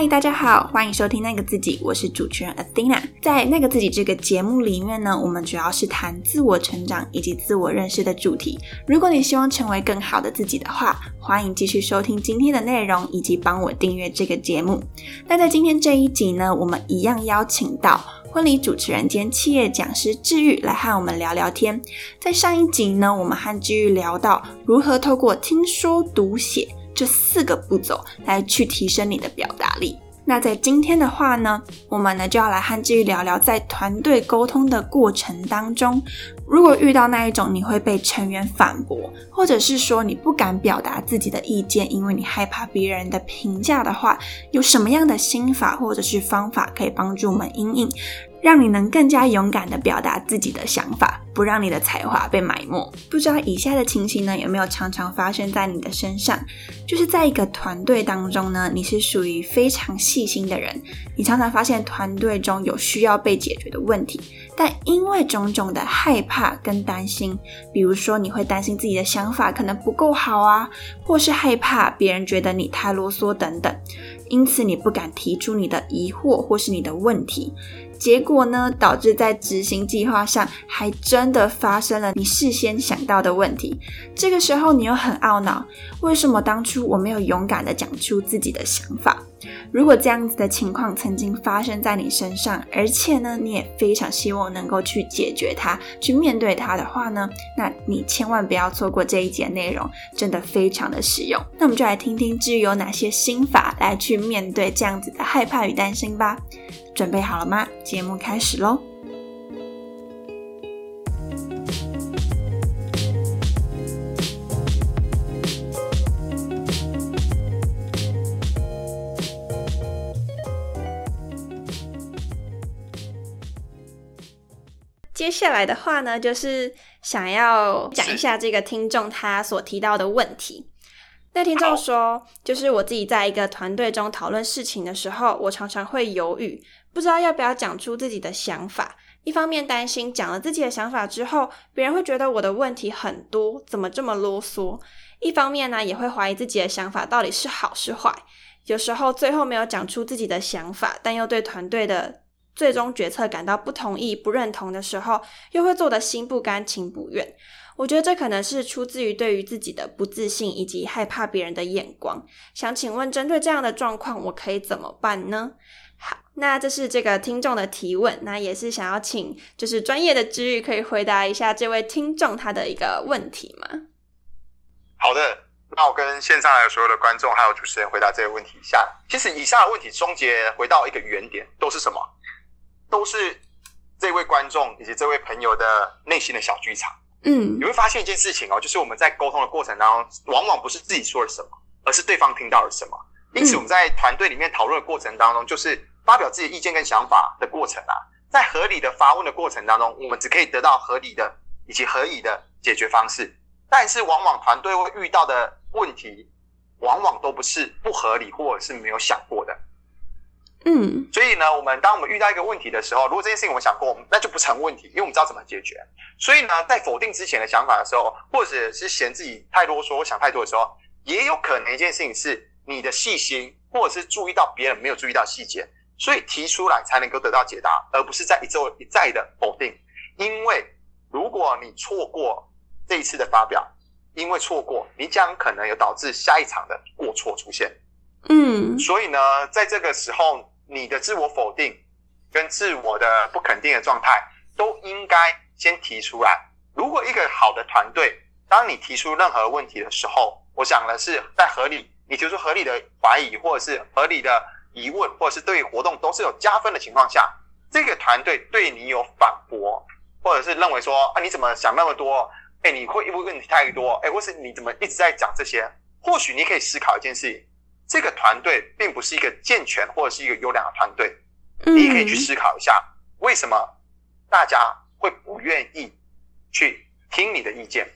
嗨，大家好，欢迎收听那个自己，我是主持人 Athena。在那个自己这个节目里面呢，我们主要是谈自我成长以及自我认识的主题。如果你希望成为更好的自己的话，欢迎继续收听今天的内容，以及帮我订阅这个节目。那在今天这一集呢，我们一样邀请到婚礼主持人兼企业讲师治愈来和我们聊聊天。在上一集呢，我们和治愈聊到如何透过听说读写。这四个步骤来去提升你的表达力。那在今天的话呢，我们呢就要来和治愈聊聊，在团队沟通的过程当中，如果遇到那一种你会被成员反驳，或者是说你不敢表达自己的意见，因为你害怕别人的评价的话，有什么样的心法或者是方法可以帮助我们应应？让你能更加勇敢地表达自己的想法，不让你的才华被埋没。不知道以下的情形呢，有没有常常发生在你的身上？就是在一个团队当中呢，你是属于非常细心的人，你常常发现团队中有需要被解决的问题，但因为种种的害怕跟担心，比如说你会担心自己的想法可能不够好啊，或是害怕别人觉得你太啰嗦等等，因此你不敢提出你的疑惑或是你的问题。结果呢，导致在执行计划上还真的发生了你事先想到的问题。这个时候你又很懊恼，为什么当初我没有勇敢的讲出自己的想法？如果这样子的情况曾经发生在你身上，而且呢，你也非常希望能够去解决它、去面对它的话呢，那你千万不要错过这一节内容，真的非常的实用。那我们就来听听至于有哪些心法来去面对这样子的害怕与担心吧。准备好了吗？节目开始喽！接下来的话呢，就是想要讲一下这个听众他所提到的问题。那听众说，就是我自己在一个团队中讨论事情的时候，我常常会犹豫。不知道要不要讲出自己的想法，一方面担心讲了自己的想法之后，别人会觉得我的问题很多，怎么这么啰嗦；一方面呢，也会怀疑自己的想法到底是好是坏。有时候最后没有讲出自己的想法，但又对团队的最终决策感到不同意、不认同的时候，又会做得心不甘情不愿。我觉得这可能是出自于对于自己的不自信，以及害怕别人的眼光。想请问，针对这样的状况，我可以怎么办呢？好，那这是这个听众的提问，那也是想要请就是专业的知遇可以回答一下这位听众他的一个问题吗？好的，那我跟线上的所有的观众还有主持人回答这个问题一下。其实以下的问题终结回到一个原点，都是什么？都是这位观众以及这位朋友的内心的小剧场。嗯，你会发现一件事情哦，就是我们在沟通的过程当中，往往不是自己说了什么，而是对方听到了什么。因此，我们在团队里面讨论的过程当中，就是发表自己意见跟想法的过程啊。在合理的发问的过程当中，我们只可以得到合理的以及合理的解决方式。但是，往往团队会遇到的问题，往往都不是不合理或者是没有想过的。嗯，所以呢，我们当我们遇到一个问题的时候，如果这件事情我们想过，那就不成问题，因为我们知道怎么解决。所以呢，在否定之前的想法的时候，或者是嫌自己太啰嗦、想太多的时候，也有可能一件事情是。你的细心，或者是注意到别人没有注意到细节，所以提出来才能够得到解答，而不是在一周一再的否定。因为如果你错过这一次的发表，因为错过，你将可能有导致下一场的过错出现。嗯，所以呢，在这个时候，你的自我否定跟自我的不肯定的状态，都应该先提出来。如果一个好的团队，当你提出任何问题的时候，我想的是在合理。你提出合理的怀疑，或者是合理的疑问，或者是对活动都是有加分的情况下，这个团队对你有反驳，或者是认为说啊你怎么想那么多？哎，你会问问题太多？哎，或是你怎么一直在讲这些？或许你可以思考一件事情：这个团队并不是一个健全或者是一个优良的团队。你可以去思考一下，为什么大家会不愿意去听你的意见？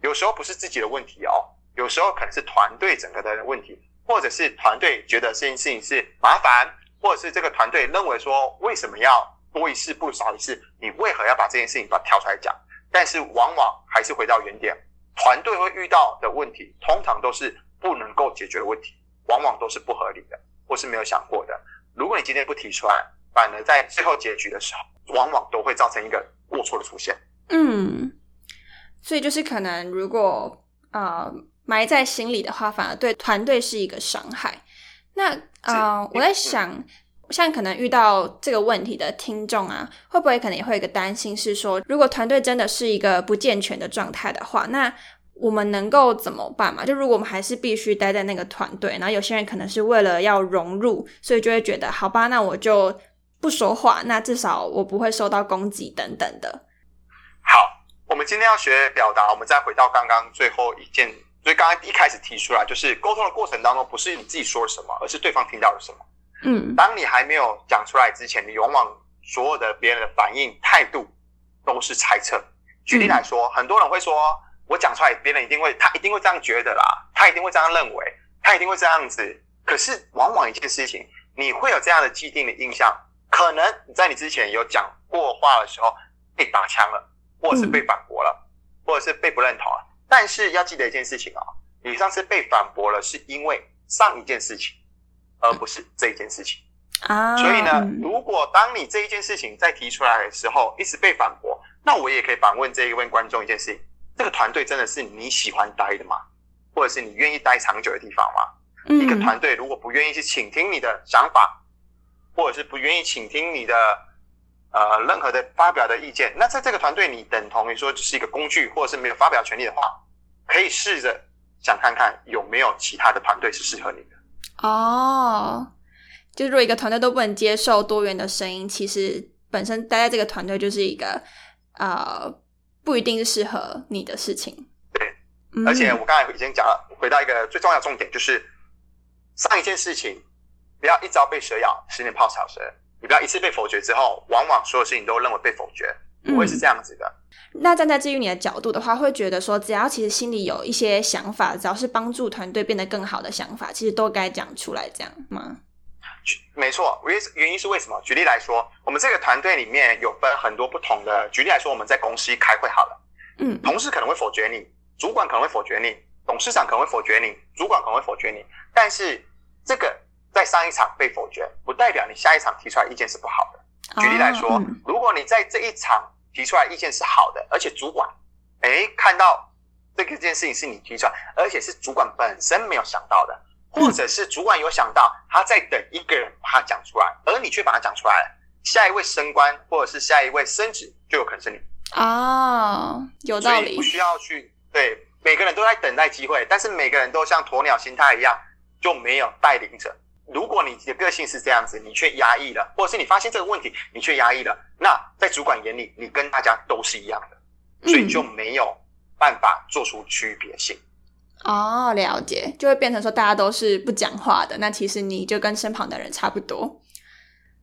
有时候不是自己的问题哦。有时候可能是团队整个的问题，或者是团队觉得这件事情是麻烦，或者是这个团队认为说为什么要多一事不如少一事？你为何要把这件事情把它挑出来讲？但是往往还是回到原点，团队会遇到的问题，通常都是不能够解决的问题，往往都是不合理的。或是没有想过的。如果你今天不提出来，反而在最后结局的时候，往往都会造成一个过错的出现。嗯，所以就是可能如果呃埋在心里的话，反而对团队是一个伤害。那呃，我在想，像可能遇到这个问题的听众啊，会不会可能也会有一个担心，是说如果团队真的是一个不健全的状态的话，那我们能够怎么办嘛？就如果我们还是必须待在那个团队，然后有些人可能是为了要融入，所以就会觉得好吧，那我就不说话，那至少我不会受到攻击等等的。好，我们今天要学表达，我们再回到刚刚最后一件，所以刚刚一开始提出来，就是沟通的过程当中，不是你自己说了什么，而是对方听到了什么。嗯，当你还没有讲出来之前，你往往所有的别人的反应态度都是猜测。举例来说，很多人会说。我讲出来，别人一定会，他一定会这样觉得啦，他一定会这样认为，他一定会这样子。可是，往往一件事情，你会有这样的既定的印象，可能你在你之前有讲过话的时候被打枪了，或者是被反驳了，或者是被不认同了。但是要记得一件事情啊，你上次被反驳了，是因为上一件事情，而不是这一件事情啊。所以呢，如果当你这一件事情再提出来的时候，一直被反驳，那我也可以反问这一位观众一件事情。这个团队真的是你喜欢待的吗？或者是你愿意待长久的地方吗？一个团队如果不愿意去倾听你的想法，或者是不愿意倾听你的呃任何的发表的意见，那在这个团队你等同于说只是一个工具，或者是没有发表权利的话，可以试着想看看有没有其他的团队是适合你的。哦，就如果一个团队都不能接受多元的声音，其实本身待在这个团队就是一个呃。不一定是适合你的事情。对，而且我刚才已经讲了，回到一个最重要的重点，就是上一件事情，不要一朝被蛇咬，十年泡草蛇。你不要一次被否决之后，往往所有事情都认为被否决，不会是这样子的。那站在基于你的角度的话，会觉得说，只要其实心里有一些想法，只要是帮助团队变得更好的想法，其实都该讲出来，这样吗？没错，原原因是为什么？举例来说，我们这个团队里面有分很多不同的。举例来说，我们在公司开会好了，嗯，同事可能会否决你，主管可能会否决你，董事长可能会否决你，主管可能会否决你。但是这个在上一场被否决，不代表你下一场提出来意见是不好的。举例来说，如果你在这一场提出来意见是好的，而且主管哎看到这个件事情是你提出来，而且是主管本身没有想到的。或者是主管有想到，他在等一个人把它讲出来，而你却把它讲出来了，下一位升官或者是下一位升职就有可能是你哦，有道理，不需要去对每个人都在等待机会，但是每个人都像鸵鸟心态一样就没有带领者。如果你的个性是这样子，你却压抑了，或者是你发现这个问题你却压抑了，那在主管眼里你跟大家都是一样的，所以就没有办法做出区别性。哦，了解，就会变成说大家都是不讲话的，那其实你就跟身旁的人差不多。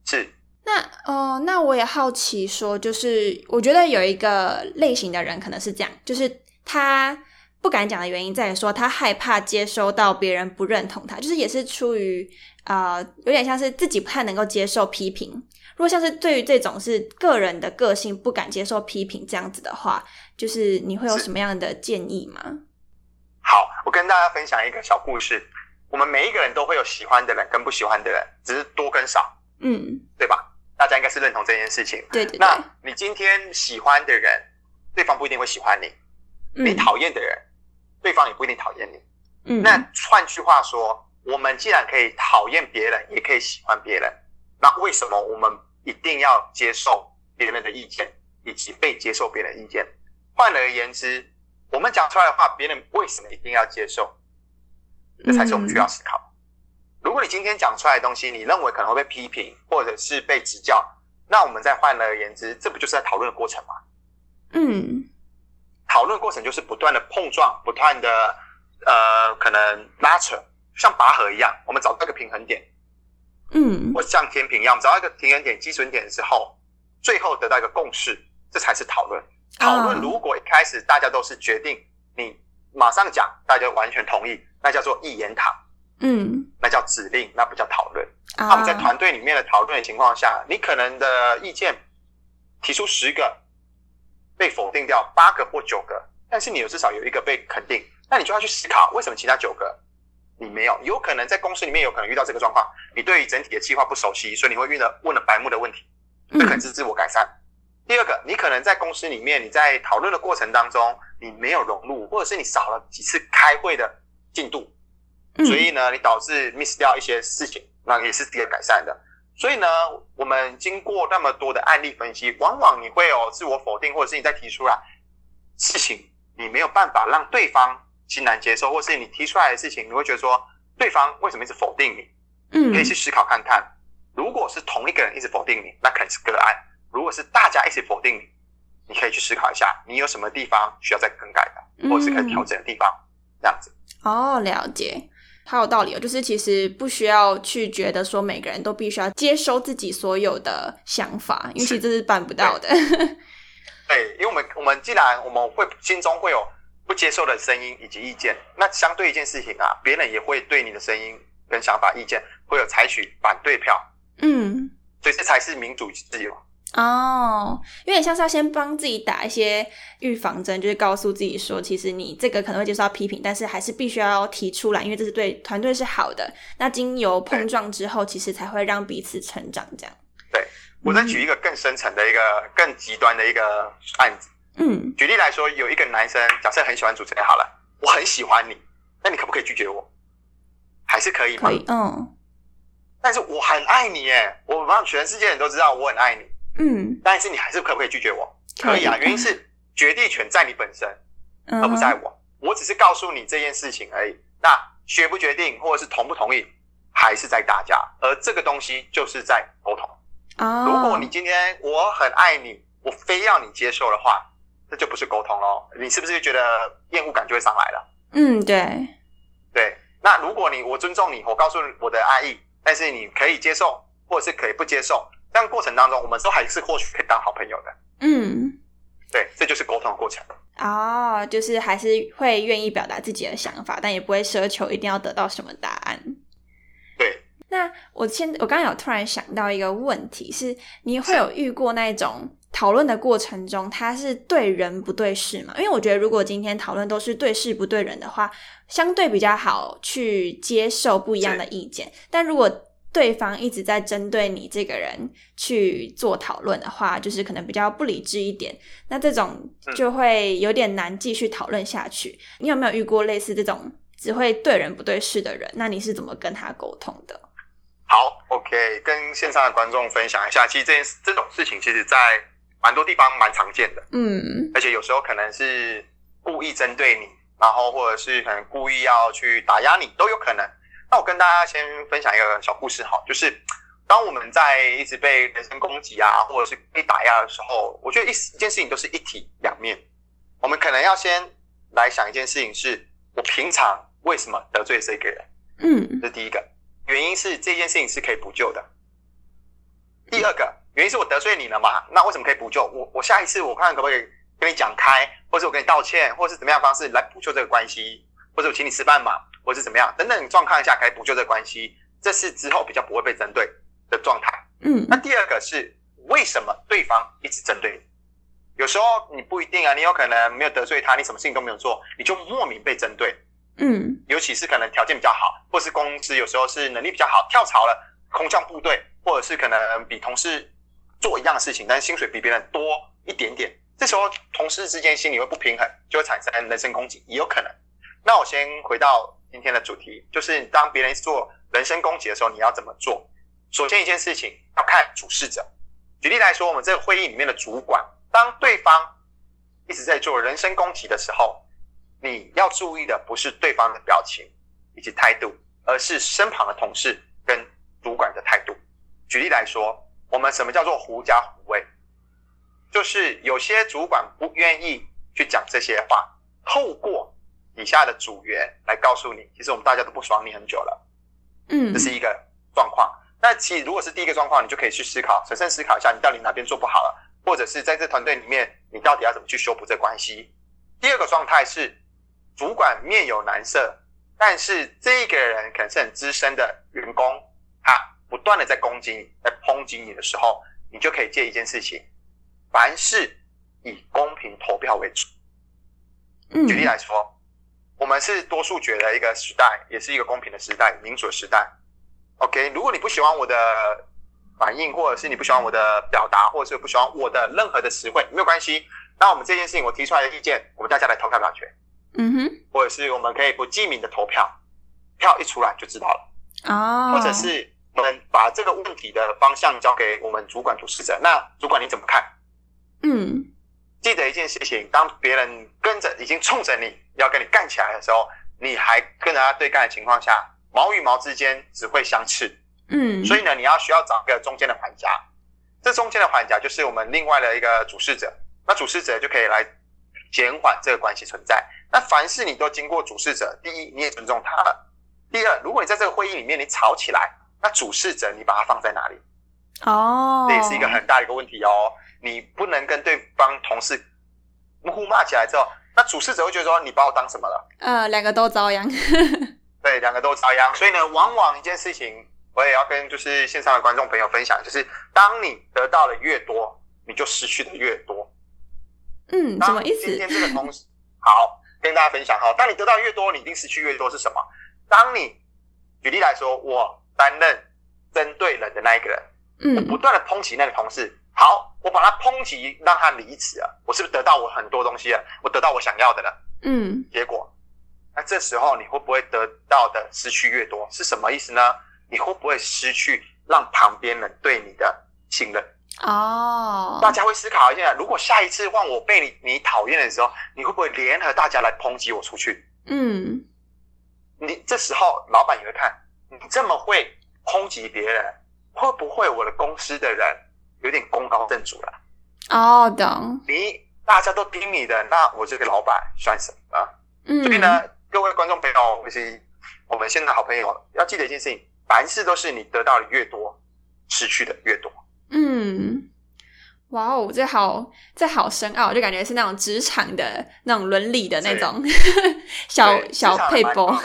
是。那哦，那我也好奇说，就是我觉得有一个类型的人可能是这样，就是他不敢讲的原因在于说他害怕接收到别人不认同他，就是也是出于啊，有点像是自己不太能够接受批评。如果像是对于这种是个人的个性不敢接受批评这样子的话，就是你会有什么样的建议吗？好，我跟大家分享一个小故事。我们每一个人都会有喜欢的人跟不喜欢的人，只是多跟少，嗯，对吧？大家应该是认同这件事情。对对。那你今天喜欢的人，对方不一定会喜欢你；你讨厌的人，对方也不一定讨厌你。嗯。那换句话说，我们既然可以讨厌别人，也可以喜欢别人，那为什么我们一定要接受别人的意见，以及被接受别人意见？换而言之。我们讲出来的话，别人为什么一定要接受？这才是我们需要思考。如果你今天讲出来的东西，你认为可能会被批评，或者是被指教，那我们再换而言之，这不就是在讨论的过程吗？嗯，讨论过程就是不断的碰撞，不断的呃，可能拉扯，像拔河一样，我们找到一个平衡点。嗯，或像天平一样，找到一个平衡点、基准点之后，最后得到一个共识，这才是讨论。讨论如果一开始大家都是决定你马上讲，大家完全同意，那叫做一言堂，嗯，那叫指令，那不叫讨论。那我们在团队里面的讨论的情况下，你可能的意见提出十个，被否定掉八个或九个，但是你有至少有一个被肯定，那你就要去思考为什么其他九个？你没有，有可能在公司里面有可能遇到这个状况，你对于整体的计划不熟悉，所以你会遇到问了白目的问题，这可能是自我改善。第二个，你可能在公司里面，你在讨论的过程当中，你没有融入，或者是你少了几次开会的进度，所以呢，你导致 miss 掉一些事情，那也是可以改善的。所以呢，我们经过那么多的案例分析，往往你会有自我否定，或者是你在提出来事情，你没有办法让对方欣然接受，或是你提出来的事情，你会觉得说对方为什么一直否定你？嗯，可以去思考看看，如果是同一个人一直否定你，那可能是个案。如果是大家一起否定你，你可以去思考一下，你有什么地方需要再更改的，或者是可以调整的地方，这样子。哦，了解，好有道理哦。就是其实不需要去觉得说每个人都必须要接收自己所有的想法，因为其实这是办不到的。对，因为我们我们既然我们会心中会有不接受的声音以及意见，那相对一件事情啊，别人也会对你的声音跟想法、意见会有采取反对票。嗯，所以这才是民主自由。哦，有点像是要先帮自己打一些预防针，就是告诉自己说，其实你这个可能会接受到批评，但是还是必须要提出来，因为这是对团队是好的。那经由碰撞之后，其实才会让彼此成长。这样。对，我再举一个更深层的一个、更极端的一个案子。嗯，举例来说，有一个男生假设很喜欢主持人，好了，我很喜欢你，那你可不可以拒绝我？还是可以吗？可以，嗯。但是我很爱你，耶，我让全世界人都知道我很爱你。嗯，但是你还是可不可以拒绝我？可以啊，原因是决定权在你本身，而不在我。我只是告诉你这件事情而已。那决不决定，或者是同不同意，还是在大家。而这个东西就是在沟通。哦，如果你今天我很爱你，我非要你接受的话，这就不是沟通喽。你是不是觉得厌恶感就会上来了？嗯，对，对。那如果你我尊重你，我告诉我的爱意，但是你可以接受，或者是可以不接受。这样过程当中，我们都还是或许可以当好朋友的。嗯，对，这就是沟通的过程。哦，就是还是会愿意表达自己的想法，但也不会奢求一定要得到什么答案。对。那我现我刚刚有突然想到一个问题，是你会有遇过那种讨论的过程中，他是对人不对事嘛？因为我觉得，如果今天讨论都是对事不对人的话，相对比较好去接受不一样的意见。但如果对方一直在针对你这个人去做讨论的话，就是可能比较不理智一点。那这种就会有点难继续讨论下去。你有没有遇过类似这种只会对人不对事的人？那你是怎么跟他沟通的？好，OK，跟线上的观众分享一下。其实这件这种事情，其实在蛮多地方蛮常见的。嗯，而且有时候可能是故意针对你，然后或者是可能故意要去打压你，都有可能。那我跟大家先分享一个小故事哈，就是当我们在一直被人身攻击啊，或者是被打压的时候，我觉得一一件事情都是一体两面。我们可能要先来想一件事情，是我平常为什么得罪这个人？嗯，这是第一个原因，是这件事情是可以补救的。第二个原因是我得罪你了嘛？那为什么可以补救？我我下一次我看可不可以跟你讲开，或者我跟你道歉，或者是怎么样方式来补救这个关系，或者我请你吃饭嘛？或是怎么样等等状况下，可以补救这关系，这是之后比较不会被针对的状态。嗯，那第二个是为什么对方一直针对你？有时候你不一定啊，你有可能没有得罪他，你什么事情都没有做，你就莫名被针对。嗯，尤其是可能条件比较好，或是公司有时候是能力比较好，跳槽了空降部队，或者是可能比同事做一样的事情，但是薪水比别人多一点点，这时候同事之间心里会不平衡，就会产生人身攻击，也有可能。那我先回到。今天的主题就是当别人做人身攻击的时候，你要怎么做？首先一件事情要看主事者。举例来说，我们这个会议里面的主管，当对方一直在做人身攻击的时候，你要注意的不是对方的表情以及态度，而是身旁的同事跟主管的态度。举例来说，我们什么叫做狐假虎威？就是有些主管不愿意去讲这些话，透过。底下的组员来告诉你，其实我们大家都不爽你很久了，嗯，这是一个状况。那其实如果是第一个状况，你就可以去思考，审慎思考一下，你到底哪边做不好了，或者是在这团队里面，你到底要怎么去修补这关系。第二个状态是，主管面有难色，但是这个人可能是很资深的员工，他不断的在攻击你，在抨击你的时候，你就可以借一件事情，凡事以公平投票为主。举例来说。我们是多数决的一个时代，也是一个公平的时代，民主的时代。OK，如果你不喜欢我的反应，或者是你不喜欢我的表达，或者是不喜欢我的任何的词汇，没有关系。那我们这件事情我提出来的意见，我们大家来投票表决。嗯哼，或者是我们可以不记名的投票，票一出来就知道了。哦，或者是我们把这个问题的方向交给我们主管主事者，那主管你怎么看？嗯，记得一件事情，当别人跟着已经冲着你要跟你干起来的时候，你还跟人家对干的情况下，毛与毛之间只会相斥。嗯，所以呢，你要需要找一个中间的环夹，这中间的环夹就是我们另外的一个主事者，那主事者就可以来减缓这个关系存在。那凡是你都经过主事者，第一你也尊重他了，第二如果你在这个会议里面你吵起来，那主事者你把他放在哪里？哦，这也是一个很大的一个问题哦。你不能跟对方同事互骂起来之后，那主事者会觉得说你把我当什么了？呃，两个都遭殃。对，两个都遭殃。所以呢，往往一件事情，我也要跟就是线上的观众朋友分享，就是当你得到的越多，你就失去的越多。嗯，什么意思？今天这个同事好跟大家分享哈，当你得到越多，你一定失去越多是什么？当你举例来说，我担任针对人的那一个人，我嗯不断的抨击那个同事，好，我把他抨击让他离职了，我是不是得到我很多东西了？我得到我想要的了？嗯，结果，那这时候你会不会得到的失去越多？是什么意思呢？你会不会失去让旁边人对你的信任？哦，大家会思考一下，如果下一次换我被你你讨厌的时候，你会不会联合大家来抨击我出去？嗯你这时候老板也会看你这么会抨击别人，会不会我的公司的人有点功高震主了？哦，懂。你大家都听你的，那我这个老板算什么啊？嗯，所以呢，各位观众朋友，以及我们现在好朋友，要记得一件事情：凡事都是你得到的越多，失去的越多。嗯，哇哦，这好，这好深奥，就感觉是那种职场的那种伦理的那种 小小配波波。，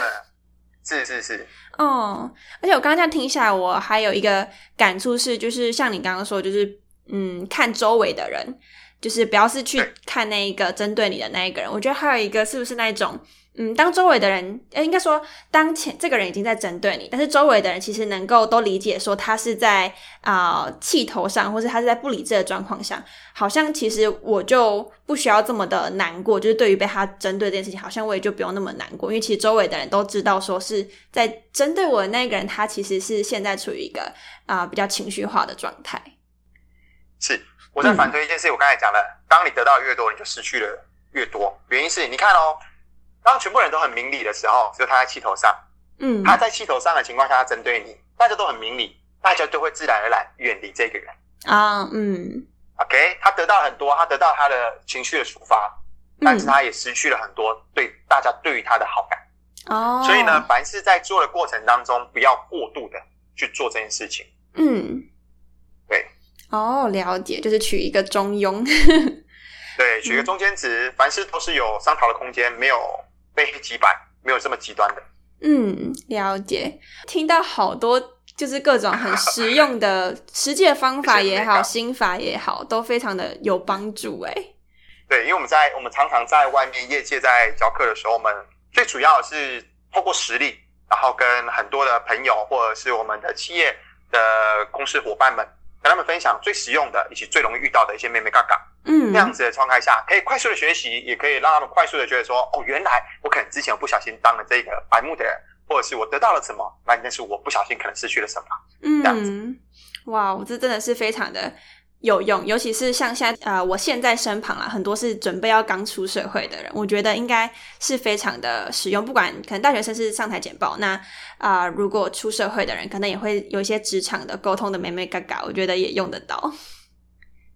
是是是，哦，而且我刚刚这样听下来，我还有一个感触是，就是像你刚刚说，就是嗯，看周围的人，就是不要是去看那一个针对你的那一个人。我觉得还有一个是不是那一种，嗯，当周围的人，呃，应该说当前这个人已经在针对你，但是周围的人其实能够都理解说他是在啊、呃气头上，或是他是在不理智的状况下，好像其实我就不需要这么的难过，就是对于被他针对这件事情，好像我也就不用那么难过，因为其实周围的人都知道，说是在针对我的那个人，他其实是现在处于一个啊、比较情绪化的状态。是。我在反推一件事，我刚才讲了，当你得到越多，你就失去了越多。原因是你看哦，当全部人都很明理的时候，只有他在气头上，嗯，他在气头上的情况下，他针对你，大家都很明理，大家就会自然而然远离这个人。啊，嗯 OK，他得到很多，他得到他的情绪的抒发，但是他也失去了很多对大家对于他的好感。哦，所以呢，，凡是在做的过程当中，不要过度的去做这件事情。嗯，对，哦，了解，就是取一个中庸。对，取个中间值，凡事都是有商讨的空间，没有非黑即白，没有这么极端的。嗯，了解。听到好多就是各种很实用的 实际的方法也好，心法也好，都非常的有帮助。哎，对，因为我们在我们常常在外面业界在教课的时候，我们最主要的是透过实力，然后跟很多的朋友或者是我们的企业的公司伙伴们，跟他们分享最实用的以及最容易遇到的一些妹妹嘎嘎。嗯，这样子的状态下，可以快速的学习，也可以让他们快速的觉得说，哦，原来我可能之前不小心当了这个白目的人，或者是我得到了什么，那但是我不小心可能失去了什么。这样嗯，哇，我这真的是非常的有用，尤其是像现在呃，我现在身旁啊，很多是准备要刚出社会的人，我觉得应该是非常的实用。不管可能大学生是上台简报，那啊、呃如果出社会的人，可能也会有一些职场的沟通的美美嘎嘎，我觉得也用得到。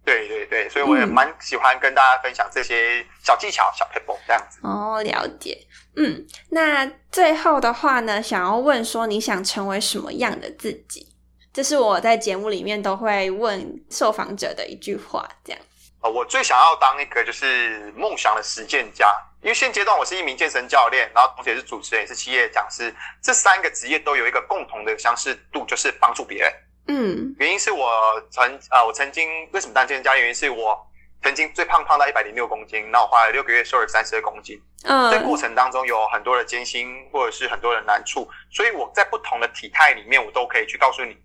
对对对，所以我也嗯蛮喜欢跟大家分享这些小技巧、小 paper 这样子。哦，了解。嗯，那最后的话呢，想要问说，你想成为什么样的自己？这是我在节目里面都会问受访者的一句话，这样。呃，我最想要当一个就是梦想的实践家，因为现阶段我是一名健身教练，然后同时也是主持人，也是企业讲师，这三个职业都有一个共同的相似度，就是帮助别人。嗯原因是我曾啊、我曾经为什么当健身教练？原因是我曾经最胖胖到一百零六公斤，那我花了六个月瘦了三十二公斤。嗯，这过程当中有很多的艰辛，或者是很多的难处，所以我在不同的体态里面，我都可以去告诉你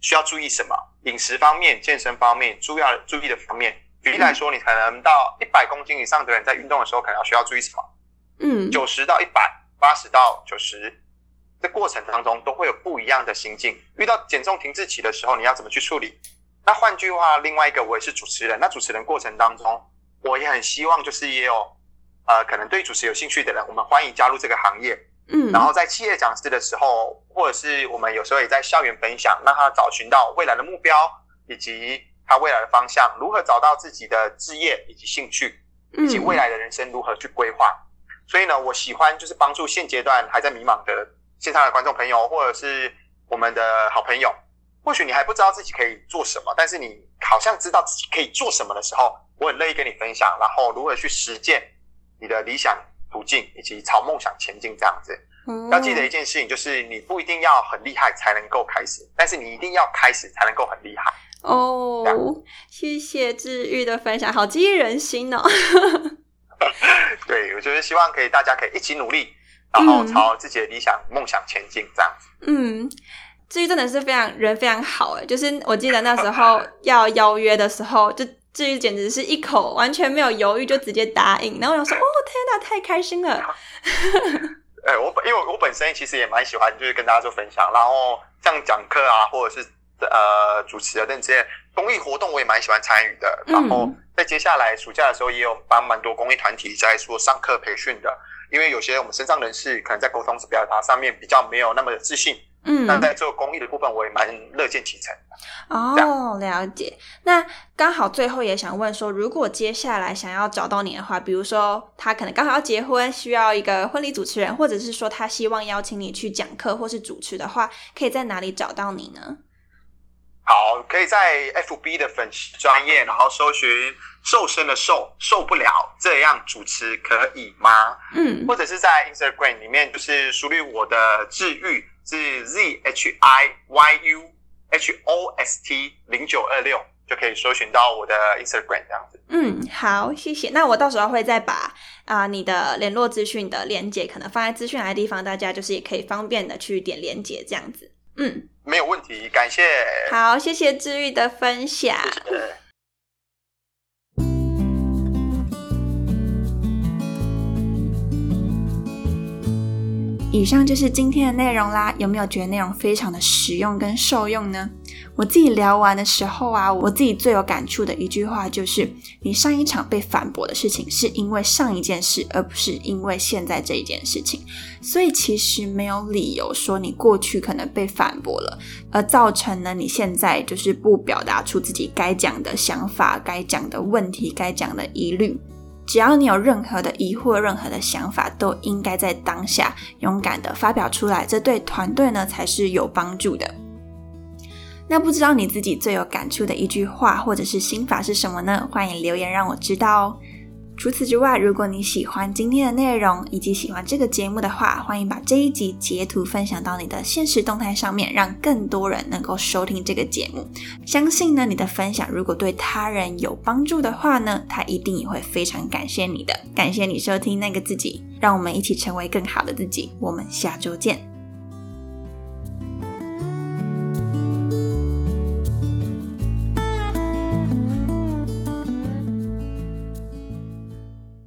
需要注意什么，饮食方面、健身方面、注要注意的方面。举例来说，你可能到一百公斤以上的人在运动的时候，可能要需要注意什么？嗯，九十到一百，八十到九十，这过程当中都会有不一样的心境。遇到减重停滞期的时候，你要怎么去处理？那换句话，另外一个我也是主持人，那主持人过程当中，我也很希望就是也有呃，可能对主持有兴趣的人，我们欢迎加入这个行业。嗯，然后在企业讲师的时候，或者是我们有时候也在校园分享，让他找寻到未来的目标以及他未来的方向，如何找到自己的职业以及兴趣，以及未来的人生如何去规划。所以呢，我喜欢就是帮助现阶段还在迷茫的线上的观众朋友，或者是我们的好朋友。或许你还不知道自己可以做什么，但是你好像知道自己可以做什么的时候，我很乐意跟你分享，然后如何去实践你的理想途径，以及朝梦想前进这样子。要记得一件事情，就是你不一定要很厉害才能够开始，但是你一定要开始才能够很厉害。哦，谢谢治愈的分享，好激励人心哦。对，我就是希望可以大家可以一起努力，然后朝自己的理想梦想前进这样子。嗯。至于真的是非常人非常好哎，就是我记得那时候 要邀约的时候，就至于简直是一口完全没有犹豫就直接答应，然后我想说哦天哪，太开心了。哎，我本因为我本身其实也蛮喜欢就是跟大家做分享，然后像讲课啊，或者是呃主持的这些公益活动，我也蛮喜欢参与的。然后在接下来暑假的时候，也有帮蛮多公益团体在做上课培训的，因为有些我们身上人士可能在沟通表达上面比较没有那么的自信。嗯，那在做公益的部分，我也蛮乐见其成。哦，了解。那刚好最后也想问说，如果接下来想要找到你的话，比如说他可能刚好要结婚，需要一个婚礼主持人，或者是说他希望邀请你去讲课或是主持的话，可以在哪里找到你呢？好，可以在 FB 的粉丝专业，然后搜寻“瘦身的瘦受不了这样主持可以吗？”嗯，或者是在 Instagram 里面，就是输入我的治愈。是 Z H I Y U H O S T 零九二六就可以搜寻到我的 Instagram 这样子。嗯，好，谢谢。那我到时候会再把啊你的联络资讯的链接可能放在资讯栏的地方，大家就是也可以方便的去点连接这样子。嗯，没有问题，感谢。好，谢谢治愈的分享。以上就是今天的内容啦，有没有觉得内容非常的实用跟受用呢？我自己聊完的时候啊，我自己最有感触的一句话就是：你上一场被反驳的事情，是因为上一件事，而不是因为现在这一件事情。所以其实没有理由说你过去可能被反驳了，而造成了你现在就是不表达出自己该讲的想法、该讲的问题、该讲的疑虑。只要你有任何的疑惑、任何的想法，都应该在当下勇敢的发表出来，这对团队呢才是有帮助的。那不知道你自己最有感触的一句话或者是心法是什么呢？欢迎留言让我知道哦。除此之外，如果你喜欢今天的内容以及喜欢这个节目的话，欢迎把这一集截图分享到你的现实动态上面，让更多人能够收听这个节目。相信呢，你的分享如果对他人有帮助的话呢，他一定也会非常感谢你的。感谢你收听那个自己，让我们一起成为更好的自己。我们下周见。